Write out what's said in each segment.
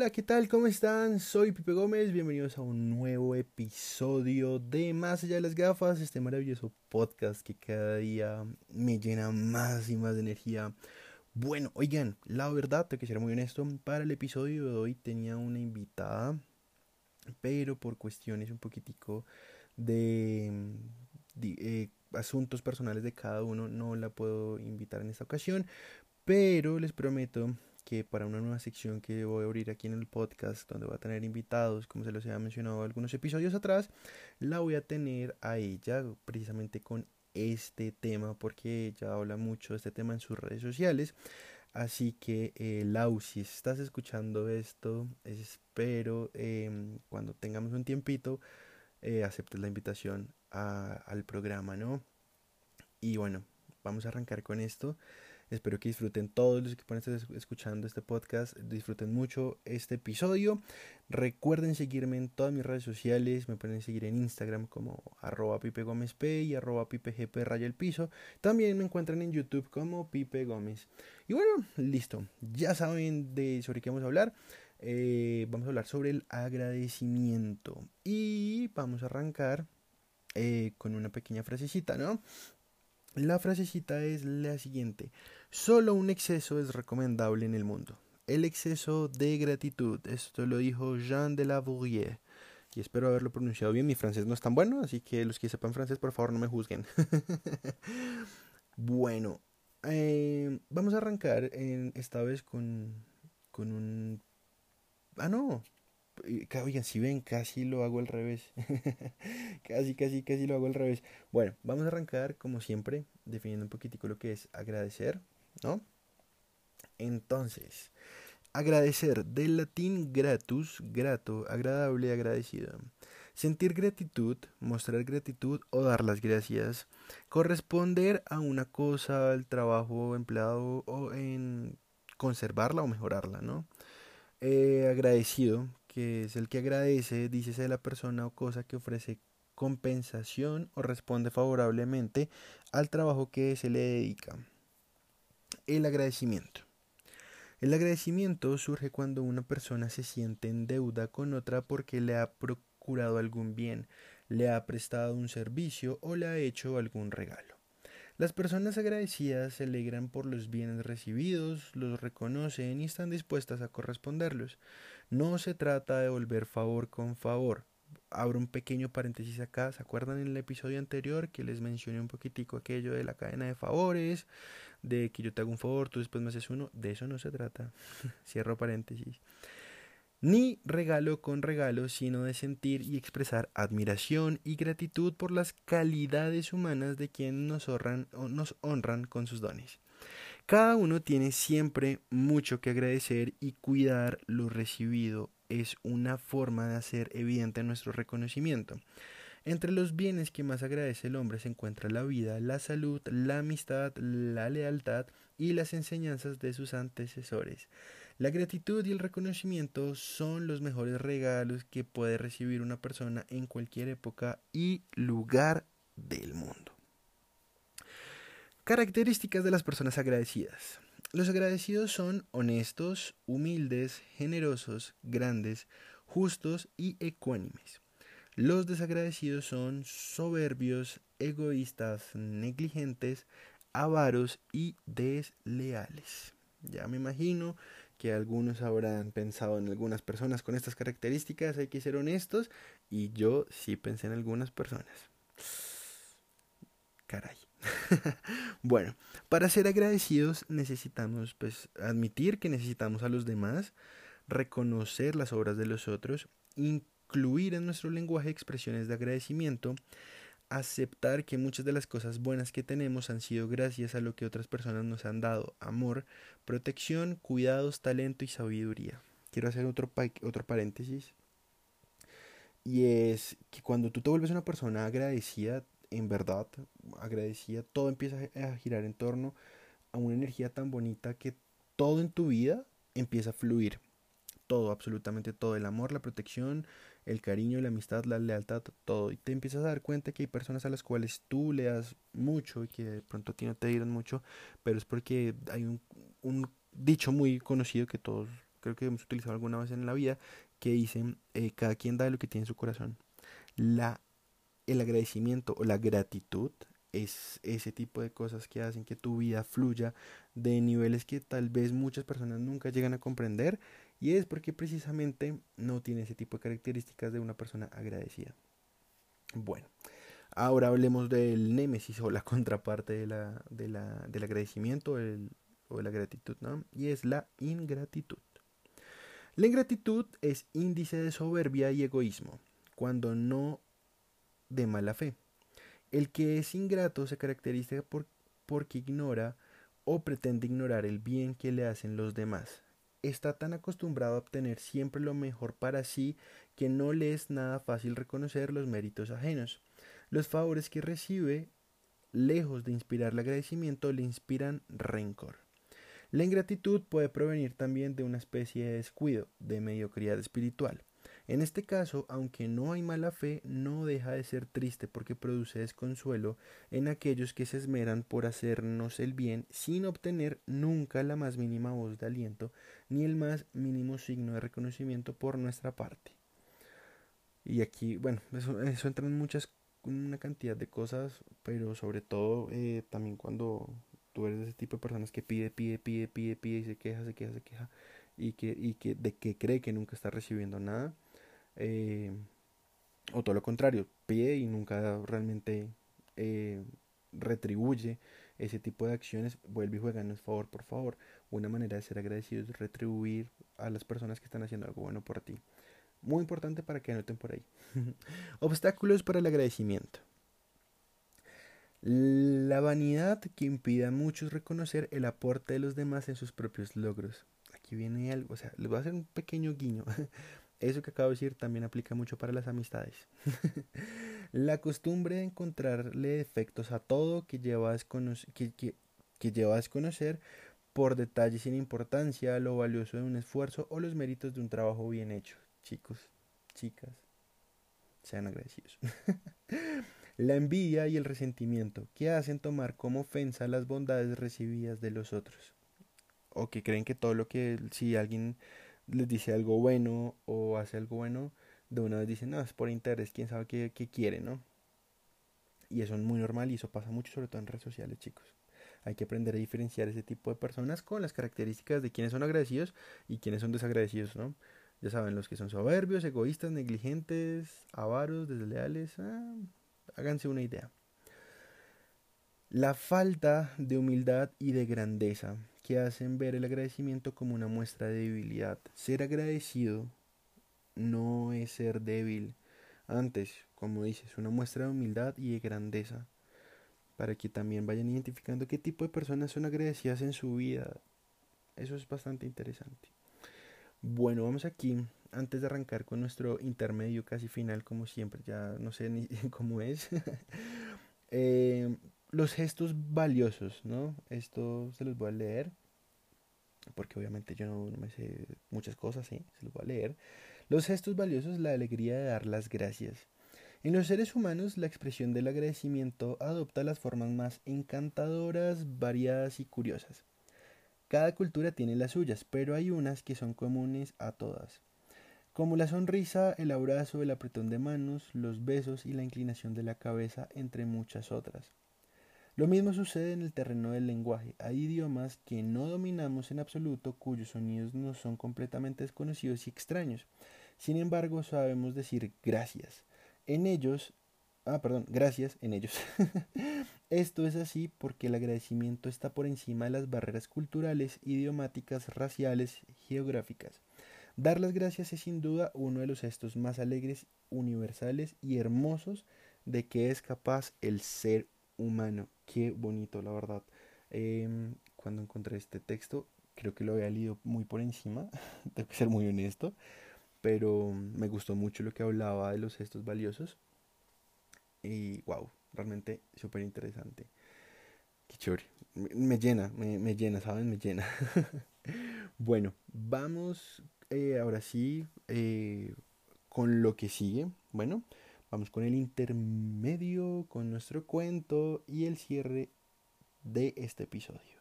hola, ¿qué tal? ¿Cómo están? Soy Pipe Gómez, bienvenidos a un nuevo episodio de Más allá de las gafas, este maravilloso podcast que cada día me llena más y más de energía. Bueno, oigan, la verdad, tengo que ser muy honesto, para el episodio de hoy tenía una invitada, pero por cuestiones un poquitico de, eh, asuntos personales de cada uno no la puedo invitar en esta ocasión, pero les prometo que para una nueva sección que voy a abrir aquí en el podcast, donde voy a tener invitados, como se los había mencionado algunos episodios atrás, la voy a tener a ella precisamente con este tema, porque ella habla mucho de este tema en sus redes sociales. Así que, eh, Lau, si estás escuchando esto, espero eh, cuando tengamos un tiempito, eh, aceptes la invitación al programa, ¿no? Y bueno, vamos a arrancar con esto. Espero que disfruten todos los que pueden estar escuchando este podcast, disfruten mucho este episodio. Recuerden seguirme en todas mis redes sociales, me pueden seguir en Instagram como arroba Pipe y arroba Pipe raya el piso. También me encuentran en YouTube como Pipe Gómez. Y bueno, listo, ya saben de sobre qué vamos a hablar. Eh, vamos a hablar sobre el agradecimiento y vamos a arrancar eh, con una pequeña frasecita, ¿no? La frasecita es la siguiente. Solo un exceso es recomendable en el mundo. El exceso de gratitud. Esto lo dijo Jean de la Bourrier. Y espero haberlo pronunciado bien. Mi francés no es tan bueno, así que los que sepan francés, por favor, no me juzguen. bueno, eh, vamos a arrancar en, esta vez con, con un... Ah, no, Oigan, si ven, casi lo hago al revés. casi, casi, casi lo hago al revés. Bueno, vamos a arrancar como siempre, definiendo un poquitico lo que es agradecer, ¿no? Entonces, agradecer, del latín gratus, grato, agradable, agradecido. Sentir gratitud, mostrar gratitud o dar las gracias. Corresponder a una cosa, al trabajo empleado o en conservarla o mejorarla, ¿no? Eh, agradecido, que es el que agradece, dícese de la persona o cosa que ofrece compensación o responde favorablemente al trabajo que se le dedica. El agradecimiento. El agradecimiento surge cuando una persona se siente en deuda con otra porque le ha procurado algún bien, le ha prestado un servicio o le ha hecho algún regalo. Las personas agradecidas se alegran por los bienes recibidos, los reconocen y están dispuestas a corresponderlos. No se trata de volver favor con favor. Abro un pequeño paréntesis acá. ¿Se acuerdan en el episodio anterior que les mencioné un poquitico aquello de la cadena de favores? De que yo te hago un favor, tú después me haces uno. De eso no se trata. Cierro paréntesis. Ni regalo con regalo, sino de sentir y expresar admiración y gratitud por las calidades humanas de quienes nos honran, nos honran con sus dones. Cada uno tiene siempre mucho que agradecer y cuidar lo recibido es una forma de hacer evidente nuestro reconocimiento. Entre los bienes que más agradece el hombre se encuentra la vida, la salud, la amistad, la lealtad y las enseñanzas de sus antecesores. La gratitud y el reconocimiento son los mejores regalos que puede recibir una persona en cualquier época y lugar del mundo. Características de las personas agradecidas. Los agradecidos son honestos, humildes, generosos, grandes, justos y ecuánimes. Los desagradecidos son soberbios, egoístas, negligentes, avaros y desleales. Ya me imagino que algunos habrán pensado en algunas personas con estas características, hay que ser honestos, y yo sí pensé en algunas personas. Caray. bueno, para ser agradecidos necesitamos pues admitir que necesitamos a los demás, reconocer las obras de los otros, incluir en nuestro lenguaje expresiones de agradecimiento, aceptar que muchas de las cosas buenas que tenemos han sido gracias a lo que otras personas nos han dado, amor, protección, cuidados, talento y sabiduría. Quiero hacer otro, otro paréntesis. Y es que cuando tú te vuelves una persona agradecida, en verdad agradecida, todo empieza a girar en torno a una energía tan bonita que todo en tu vida empieza a fluir. Todo, absolutamente todo. El amor, la protección, el cariño, la amistad, la lealtad, todo. Y te empiezas a dar cuenta que hay personas a las cuales tú le das mucho y que de pronto a ti no te dieron mucho, pero es porque hay un, dicho muy conocido que todos creo que hemos utilizado alguna vez en la vida, que dicen, eh, cada quien da lo que tiene en su corazón. La, el agradecimiento o la gratitud es ese tipo de cosas que hacen que tu vida fluya de niveles que tal vez muchas personas nunca llegan a comprender y es porque precisamente no tiene ese tipo de características de una persona agradecida. Bueno, ahora hablemos del némesis o la contraparte de la, de la, del agradecimiento o de la gratitud, ¿no? Y es la ingratitud. La ingratitud es índice de soberbia y egoísmo, cuando no de mala fe. El que es ingrato se caracteriza por, porque ignora o pretende ignorar el bien que le hacen los demás. Está tan acostumbrado a obtener siempre lo mejor para sí que no le es nada fácil reconocer los méritos ajenos. Los favores que recibe, lejos de inspirarle agradecimiento, le inspiran rencor. La ingratitud puede provenir también de una especie de descuido, de mediocridad espiritual. En este caso, aunque no hay mala fe, no deja de ser triste porque produce desconsuelo en aquellos que se esmeran por hacernos el bien sin obtener nunca la más mínima voz de aliento ni el más mínimo signo de reconocimiento por nuestra parte. Y aquí, bueno, eso, eso entra en muchas, una cantidad de cosas, pero sobre todo eh, también cuando tú eres ese tipo de personas que pide, pide, pide, pide, pide y se queja, se queja, se queja y que, y que de que cree que nunca está recibiendo nada eh, o todo lo contrario, pide y nunca realmente eh, retribuye ese tipo de acciones, vuelve y juega en favor, por favor. Una manera de ser agradecido es retribuir a las personas que están haciendo algo bueno por ti. Muy importante para que anoten por ahí. Obstáculos para el agradecimiento. La vanidad que impide a muchos reconocer el aporte de los demás en sus propios logros. Aquí viene algo, o sea, les voy a hacer un pequeño guiño. Eso que acabo de decir también aplica mucho para las amistades. la costumbre de encontrarle defectos a todo que lleva a, que, que, lleva a desconocer por detalles sin importancia lo valioso de un esfuerzo o los méritos de un trabajo bien hecho. Chicos, chicas, sean agradecidos. la envidia y el resentimiento que hacen tomar como ofensa las bondades recibidas de los otros. O que creen que todo lo que si alguien les dice algo bueno o hace algo bueno, de una vez dicen, no, es por interés, quién sabe qué, quiere, ¿no? Y eso es muy normal y eso pasa mucho, sobre todo en redes sociales, chicos. Hay que aprender a diferenciar ese tipo de personas con las características de quienes son agradecidos y quienes son desagradecidos, ¿no? Ya saben, los que son soberbios, egoístas, negligentes, avaros, desleales, ah, háganse una idea. La falta de humildad y de grandeza que hacen ver el agradecimiento como una muestra de debilidad. Ser agradecido no es ser débil. Antes, como dices, una muestra de humildad y de grandeza. Para que también vayan identificando qué tipo de personas son agradecidas en su vida. Eso es bastante interesante. Bueno, vamos aquí, antes de arrancar con nuestro intermedio casi final, como siempre, ya no sé ni cómo es. eh, los gestos valiosos, ¿no? Esto se los voy a leer, porque obviamente yo no, me sé muchas cosas, ¿sí? Se los voy a leer. Los gestos valiosos, la alegría de dar las gracias. En los seres humanos, la expresión del agradecimiento adopta las formas más encantadoras, variadas y curiosas. Cada cultura tiene las suyas, pero hay unas que son comunes a todas, como la sonrisa, el abrazo, el apretón de manos, los besos y la inclinación de la cabeza, entre muchas otras. Lo mismo sucede en el terreno del lenguaje. Hay idiomas que no dominamos en absoluto, cuyos sonidos nos son completamente desconocidos y extraños. Sin embargo, sabemos decir gracias. En ellos, ah, perdón, gracias en ellos. Esto es así porque el agradecimiento está por encima de las barreras culturales, idiomáticas, raciales, geográficas. Dar las gracias es sin duda uno de los gestos más alegres, universales y hermosos de que es capaz el ser humano. Qué bonito, la verdad. Em, cuando encontré este texto, creo que lo había leído muy por encima, tengo que ser muy honesto, pero me gustó mucho lo que hablaba de los gestos valiosos. Y wow, realmente súper interesante. Qué chévere. Me, llena, me, llena, ¿saben? Me llena. bueno, vamos eh, ahora sí eh, con lo que sigue. Bueno, Vamos con el intermedio, con nuestro cuento y el cierre de este episodio.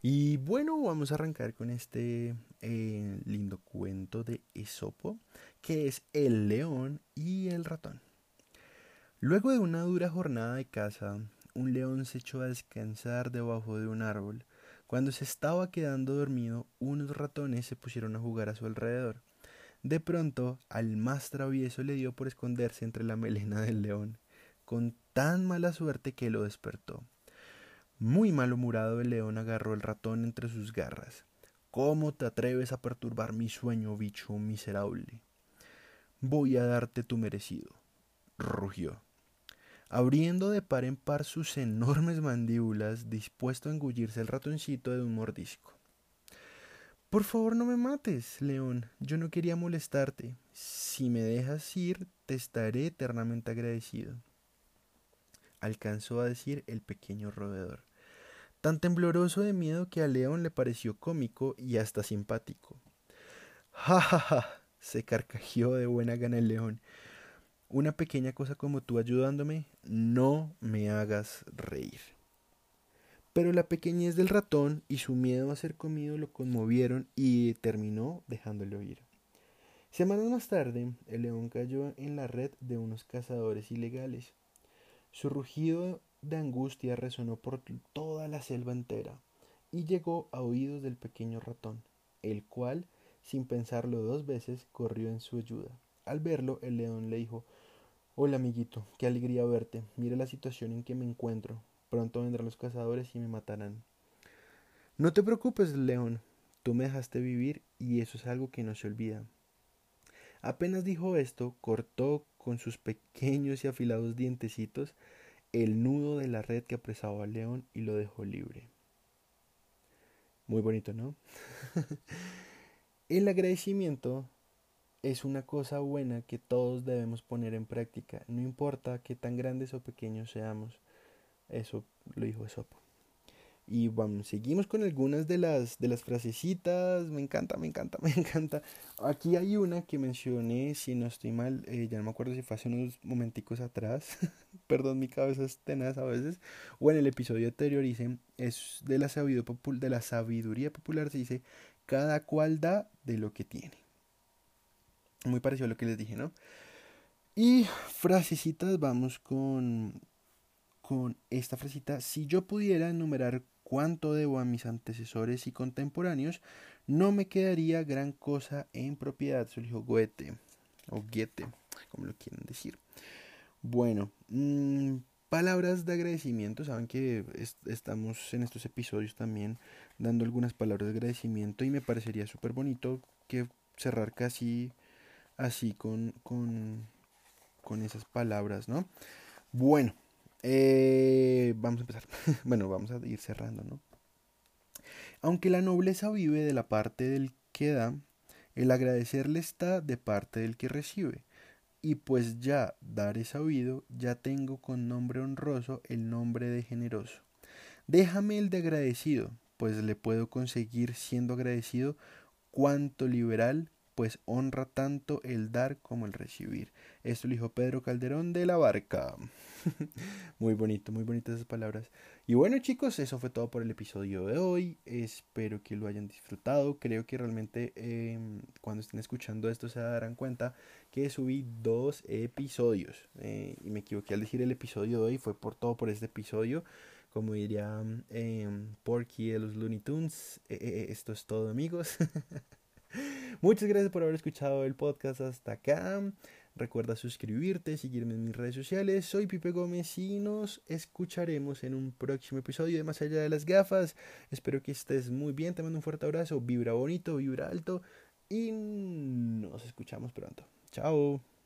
Y bueno, vamos a arrancar con este eh, lindo cuento de Esopo, que es El león y el ratón. Luego de una dura jornada de caza, un león se echó a descansar debajo de un árbol cuando se estaba quedando dormido, unos ratones se pusieron a jugar a su alrededor. De pronto, al más travieso le dio por esconderse entre la melena del león, con tan mala suerte que lo despertó. Muy malhumorado el león agarró el ratón entre sus garras. ¿Cómo te atreves a perturbar mi sueño, bicho miserable? Voy a darte tu merecido, rugió. Abriendo de par en par sus enormes mandíbulas, dispuesto a engullirse el ratoncito de un mordisco. Por favor no me mates, León. Yo no quería molestarte. Si me dejas ir, te estaré eternamente agradecido. Alcanzó a decir el pequeño roedor, tan tembloroso de miedo que a León le pareció cómico y hasta simpático. Ja, ja, ja, se carcajeó de buena gana el león. Una pequeña cosa como tú ayudándome, no me hagas reír. Pero la pequeñez del ratón y su miedo a ser comido lo conmovieron y terminó dejándole oír. Semanas más tarde, el león cayó en la red de unos cazadores ilegales. Su rugido de angustia resonó por toda la selva entera y llegó a oídos del pequeño ratón, el cual, sin pensarlo dos veces, corrió en su ayuda. Al verlo, el león le dijo Hola amiguito, qué alegría verte. Mira la situación en que me encuentro. Pronto vendrán los cazadores y me matarán. No te preocupes, león. Tú me dejaste vivir y eso es algo que no se olvida. Apenas dijo esto, cortó con sus pequeños y afilados dientecitos el nudo de la red que apresaba al león y lo dejó libre. Muy bonito, ¿no? el agradecimiento es una cosa buena que todos debemos poner en práctica, no importa qué tan grandes o pequeños seamos. Eso lo dijo Esopo. Y bueno, seguimos con algunas de las, de las frasecitas. Me encanta, me encanta, me encanta. Aquí hay una que mencioné, si no estoy mal, eh, ya no me acuerdo si fue hace unos momenticos atrás. Perdón, mi cabeza es tenaz a veces. O en el episodio anterior dice, es de la, sabiduría, de la sabiduría popular, se dice, cada cual da de lo que tiene. Muy parecido a lo que les dije, ¿no? Y frasecitas, vamos con con esta frasita, si yo pudiera enumerar cuánto debo a mis antecesores y contemporáneos, no me quedaría gran cosa en propiedad, se dijo o Goethe, como lo quieren decir. Bueno, mmm, palabras de agradecimiento, saben que estamos en estos episodios también dando algunas palabras de agradecimiento y me parecería súper bonito que cerrar casi así con, con, con esas palabras, ¿no? Bueno, eh, vamos a empezar. bueno, vamos a ir cerrando, ¿no? Aunque la nobleza vive de la parte del que da, el agradecerle está de parte del que recibe. Y pues ya dar es sabido, ya tengo con nombre honroso el nombre de generoso. Déjame el de agradecido, pues le puedo conseguir siendo agradecido cuanto liberal pues honra tanto el dar como el recibir. Esto lo dijo Pedro Calderón de la Barca. muy bonito, muy bonitas esas palabras. Y bueno chicos, eso fue todo por el episodio de hoy. Espero que lo hayan disfrutado. Creo que realmente em, cuando estén escuchando esto se darán cuenta que subí dos episodios. Eh, y me equivoqué al decir el episodio de hoy, fue por todo por este episodio como diría eh, Porky de los Looney Tunes. Eh, eh, esto es todo amigos. Muchas gracias por haber escuchado el podcast hasta acá. Recuerda suscribirte, seguirme en mis redes sociales. Soy Pipe Gómez y nos escucharemos en un próximo episodio de Más allá de las gafas. Espero que estés muy bien. Te mando un fuerte abrazo. Vibra bonito, vibra alto. Y nos escuchamos pronto. Chao.